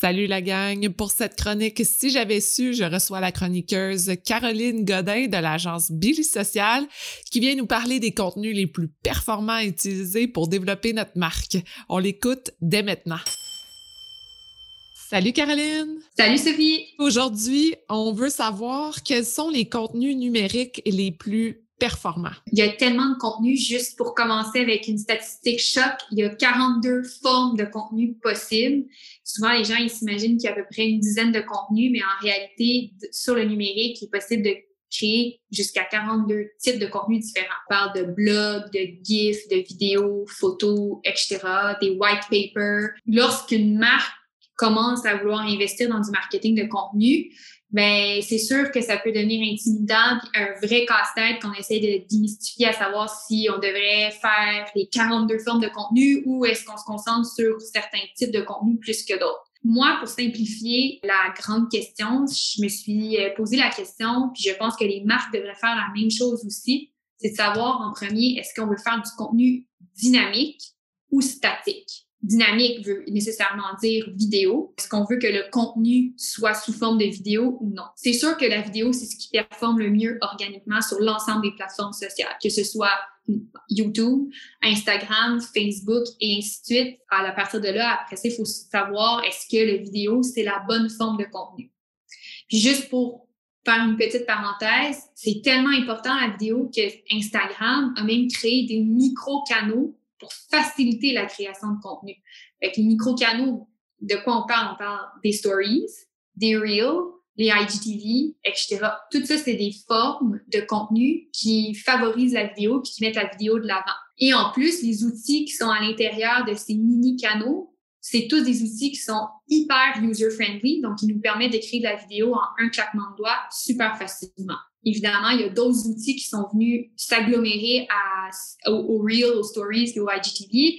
Salut la gang! Pour cette chronique, si j'avais su, je reçois la chroniqueuse Caroline Godin de l'agence Billy Social qui vient nous parler des contenus les plus performants à utiliser pour développer notre marque. On l'écoute dès maintenant. Salut Caroline! Salut Sophie! Aujourd'hui, on veut savoir quels sont les contenus numériques les plus Il y a tellement de contenus. Juste pour commencer avec une statistique choc, il y a 42 formes de contenu possibles. Souvent, les gens ils s'imaginent qu'il y a à peu près une dizaine de contenus, mais en réalité, sur le numérique, il est possible de créer jusqu'à 42 types de contenus différents. On parle de blogs, de GIFs, de vidéos, photos, etc., des white papers. Lorsqu'une marque commence à vouloir investir dans du marketing de contenu, ben c'est sûr que ça peut devenir intimidant, un vrai casse-tête qu'on essaie de démystifier à savoir si on devrait faire les 42 formes de contenu ou est-ce qu'on se concentre sur certains types de contenu plus que d'autres. Moi, pour simplifier la grande question, je me suis euh, posé la question, puis je pense que les marques devraient faire la même chose aussi, c'est de savoir en premier, est-ce qu'on veut faire du contenu dynamique ou statique? Dynamique veut nécessairement dire vidéo. Est-ce qu'on veut que le contenu soit sous forme de vidéo ou non? C'est sûr que la vidéo, c'est ce qui performe le mieux organiquement sur l'ensemble des plateformes sociales, que ce soit YouTube, Instagram, Facebook et ainsi de suite. À partir de là, après ça, il faut savoir est-ce que le vidéo, c'est la bonne forme de contenu? Puis juste pour faire une petite parenthèse, c'est tellement important la vidéo que Instagram a même créé des micro-canaux pour faciliter la création de contenu. Avec les micro-canaux, de quoi on parle? On parle des stories, des reels, les IGTV, etc. Tout ça, c'est des formes de contenu qui favorisent la vidéo puis qui mettent la vidéo de l'avant. Et en plus, les outils qui sont à l'intérieur de ces mini-canaux, c'est tous des outils qui sont hyper user-friendly, donc qui nous permettent d'écrire de la vidéo en un claquement de doigts super facilement. Évidemment, il y a d'autres outils qui sont venus s'agglomérer à, aux, Reels, aux Stories et aux IGTV.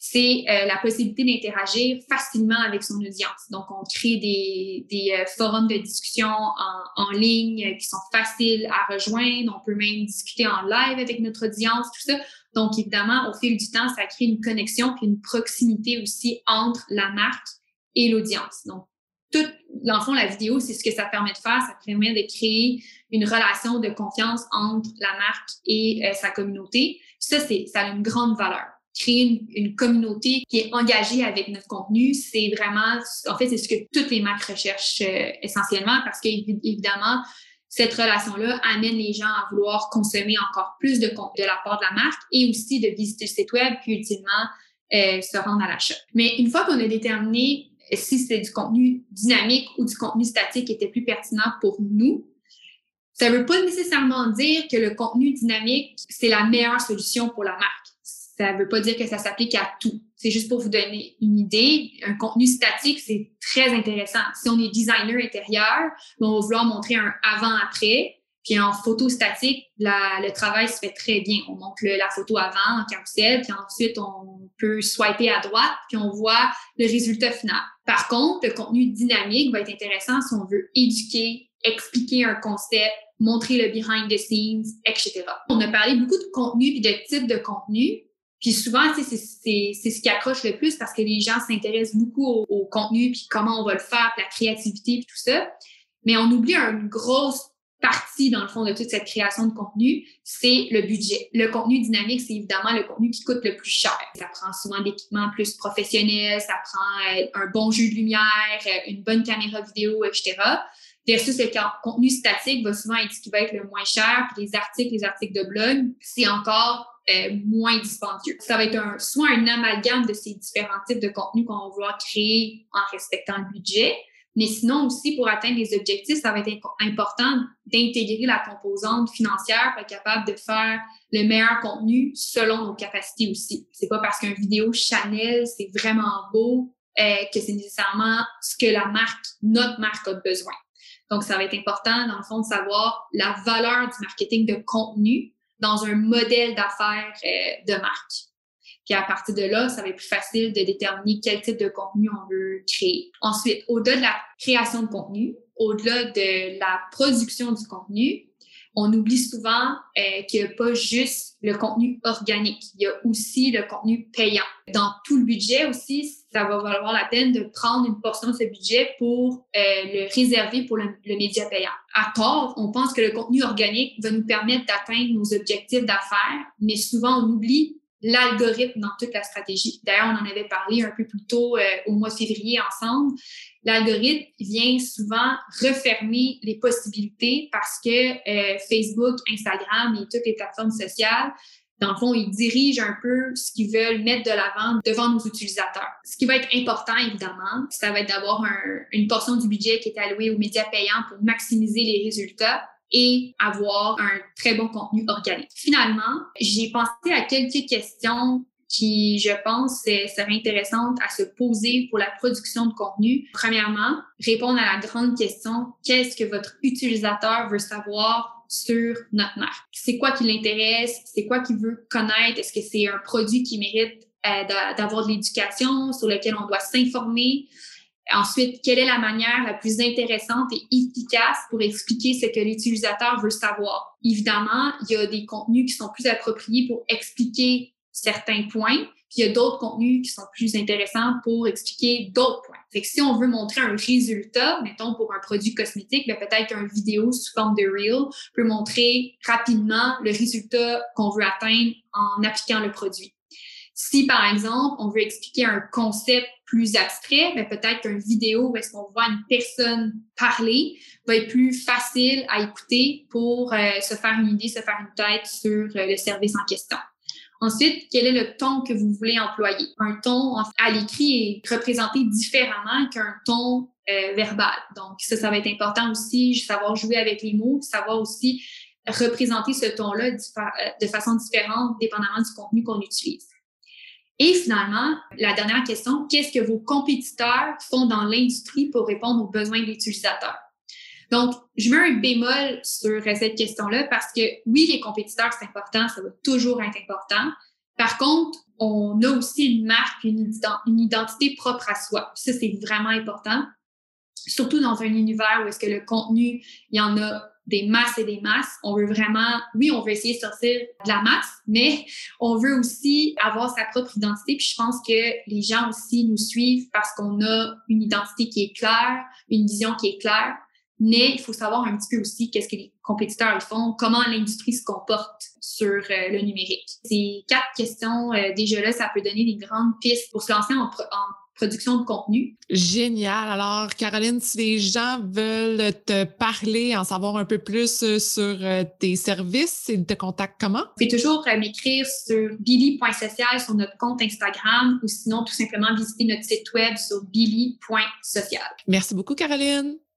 C'est euh, la possibilité d'interagir facilement avec son audience. Donc, on crée des, euh, forums de discussion en, en, ligne qui sont faciles à rejoindre. On peut même discuter en live avec notre audience, tout ça. Donc, évidemment, au fil du temps, ça crée une connexion puis une proximité aussi entre la marque et l'audience. Donc, tout, dans le fond, la vidéo, c'est ce que ça permet de faire. Ça permet de créer une relation de confiance entre la marque et euh, sa communauté. Ça, c'est, ça a une grande valeur. Créer une, communauté qui est engagée avec notre contenu, c'est vraiment, en fait, c'est ce que toutes les marques recherchent euh, essentiellement parce qu'évidemment, cette relation-là amène les gens à vouloir consommer encore plus de de la part de la marque et aussi de visiter le site web puis ultimement euh, se rendre à l'achat. Mais une fois qu'on a déterminé si c'est du contenu dynamique ou du contenu statique qui était plus pertinent pour nous, ça ne veut pas nécessairement dire que le contenu dynamique, c'est la meilleure solution pour la marque. Ça ne veut pas dire que ça s'applique à tout. C'est juste pour vous donner une idée. Un contenu statique, c'est très intéressant. Si on est designer intérieur, on va vouloir montrer un avant-après. Puis en photo statique, le travail se fait très bien. On montre la photo avant en carousel, puis ensuite on peut swiper à droite, puis on voit le résultat final. Par contre, le contenu dynamique va être intéressant si on veut éduquer, expliquer un concept, montrer le behind the scenes, etc. On a parlé beaucoup de contenu puis de type de contenu. Puis souvent, c'est ce qui accroche le plus parce que les gens s'intéressent beaucoup au, au, contenu, puis comment on va le faire, puis la créativité, puis tout ça. Mais on oublie une grosse partie, dans le fond, de toute cette création de contenu, c'est le budget. Le contenu dynamique, c'est évidemment le contenu qui coûte le plus cher. Ça prend souvent d'équipements plus professionnels, ça prend euh, un bon jeu de lumière, euh, une bonne caméra vidéo, etc. Versus le contenu statique va souvent être ce qui va être le moins cher. Puis les articles, les articles de blog, c'est encore euh, moins dispendieux. Ça va être un, soit un amalgame de ces différents types de contenus qu'on va vouloir créer en respectant le budget, mais sinon aussi, pour atteindre les objectifs, ça va être important d'intégrer la composante financière pour être capable de faire le meilleur contenu selon nos capacités aussi. C'est pas parce qu'une vidéo Chanel, c'est vraiment beau euh, que c'est nécessairement ce que la marque, notre marque a besoin. Donc, ça va être important, dans le fond, de savoir la valeur du marketing de contenu dans un modèle d'affaires euh, de marque. Puis à partir de là, ça va être plus facile de déterminer quel type de contenu on veut créer. Ensuite, au-delà de la création de contenu, au-delà de la production du contenu, on oublie souvent euh, qu'il n'y a pas juste le contenu organique, il y a aussi le contenu payant. Dans tout le budget aussi, ça va valoir la peine de prendre une portion de ce budget pour euh, le réserver pour le, le, média payant. À tort, on pense que le contenu organique va nous permettre d'atteindre nos objectifs d'affaires, mais souvent on oublie l'algorithme dans toute la stratégie. D'ailleurs, on en avait parlé un peu plus tôt euh, au mois février ensemble. L'algorithme vient souvent refermer les possibilités parce que euh, Facebook, Instagram et toutes les plateformes sociales, dans le fond, ils dirigent un peu ce qu'ils veulent mettre de l'avant devant nos utilisateurs. Ce qui va être important, évidemment, ça va être d'avoir un, une portion du budget qui est allouée aux médias payants pour maximiser les résultats et avoir un très bon contenu organique. Finalement, j'ai pensé à quelques questions qui, je pense, seraient intéressantes à se poser pour la production de contenu. Premièrement, répondre à la grande question, qu'est-ce que votre utilisateur veut savoir sur notre marque? C'est quoi qui l'intéresse? C'est quoi qu'il veut connaître? Est-ce que c'est un produit qui mérite euh, d'avoir de l'éducation, sur lequel on doit s'informer? Ensuite, quelle est la manière la plus intéressante et efficace pour expliquer ce que l'utilisateur veut savoir? Évidemment, il y a des contenus qui sont plus appropriés pour expliquer certains points, puis il y a d'autres contenus qui sont plus intéressants pour expliquer d'autres points. Fait que si on veut montrer un résultat, mettons pour un produit cosmétique, ben peut-être qu'une vidéo sous forme de reel peut montrer rapidement le résultat qu'on veut atteindre en appliquant le produit. Si, par exemple, on veut expliquer un concept plus abstrait, mais peut-être qu'une vidéo où est-ce qu'on voit une personne parler va être plus facile à écouter pour euh, se faire une idée, se faire une tête sur euh, le service en question. Ensuite, quel est le ton que vous voulez employer? Un ton à l'écrit est représenté différemment qu'un ton euh, verbal. Donc, ça, ça va être important aussi, savoir jouer avec les mots, savoir aussi représenter ce ton-là de façon différente, dépendamment du contenu qu'on utilise. Et finalement, la dernière question, qu'est-ce que vos compétiteurs font dans l'industrie pour répondre aux besoins de l'utilisateur? Donc, je mets un bémol sur cette question-là parce que oui, les compétiteurs, c'est important, ça va toujours être important. Par contre, on a aussi une marque, une, identité propre à soi. ça, c'est vraiment important. Surtout dans un univers où est-ce que le contenu, il y en a des masses et des masses. On veut vraiment, oui, on veut essayer de sortir de la masse, mais on veut aussi avoir sa propre identité. Puis je pense que les gens aussi nous suivent parce qu'on a une identité qui est claire, une vision qui est claire. Mais il faut savoir un petit peu aussi qu'est-ce que les compétiteurs font, comment l'industrie se comporte sur euh, le numérique. Ces quatre questions, euh, déjà là, ça peut donner des grandes pistes pour se lancer en, en production de contenu. Génial. Alors, Caroline, si les gens veulent te parler, en savoir un peu plus euh, sur euh, tes services, ils te contactent comment? Vous pouvez toujours euh, m'écrire sur billy.social sur notre compte Instagram ou sinon tout simplement visiter notre site web sur billy.social. Merci beaucoup, Caroline.